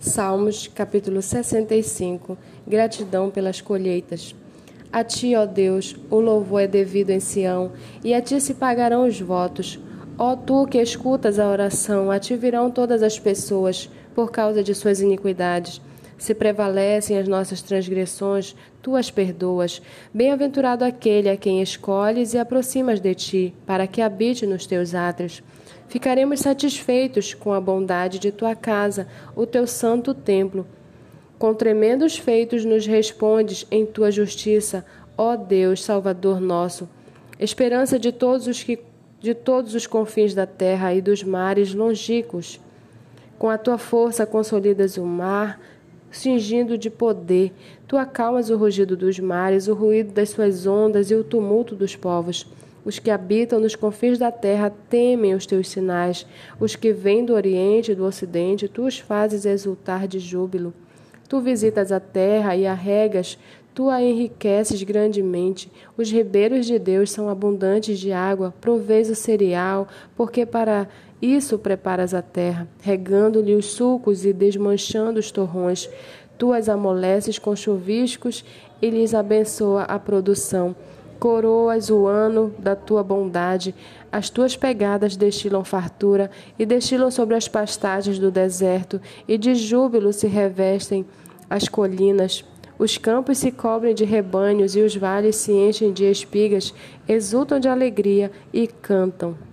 Salmos, capítulo 65. Gratidão pelas colheitas. A ti, ó Deus, o louvor é devido em Sião, e a ti se pagarão os votos. Ó tu que escutas a oração, a ti virão todas as pessoas, por causa de suas iniquidades. Se prevalecem as nossas transgressões, tu as perdoas. Bem-aventurado aquele a quem escolhes e aproximas de ti, para que habite nos teus átrios. Ficaremos satisfeitos com a bondade de tua casa, o teu santo templo. Com tremendos feitos nos respondes em tua justiça, ó Deus, Salvador nosso. Esperança de todos os que de todos os confins da terra e dos mares longínquos. Com a tua força consolidas o mar, cingindo de poder. Tu acalmas o rugido dos mares, o ruído das suas ondas e o tumulto dos povos. Os que habitam nos confins da terra temem os teus sinais. Os que vêm do Oriente e do Ocidente, tu os fazes exultar de júbilo. Tu visitas a terra e a regas, tu a enriqueces grandemente. Os ribeiros de Deus são abundantes de água, provês o cereal, porque para isso preparas a terra, regando-lhe os sulcos e desmanchando os torrões. Tu as amoleces com chuviscos e lhes abençoa a produção. Coroas o ano da tua bondade, as tuas pegadas destilam fartura e destilam sobre as pastagens do deserto, e de júbilo se revestem as colinas. Os campos se cobrem de rebanhos e os vales se enchem de espigas, exultam de alegria e cantam.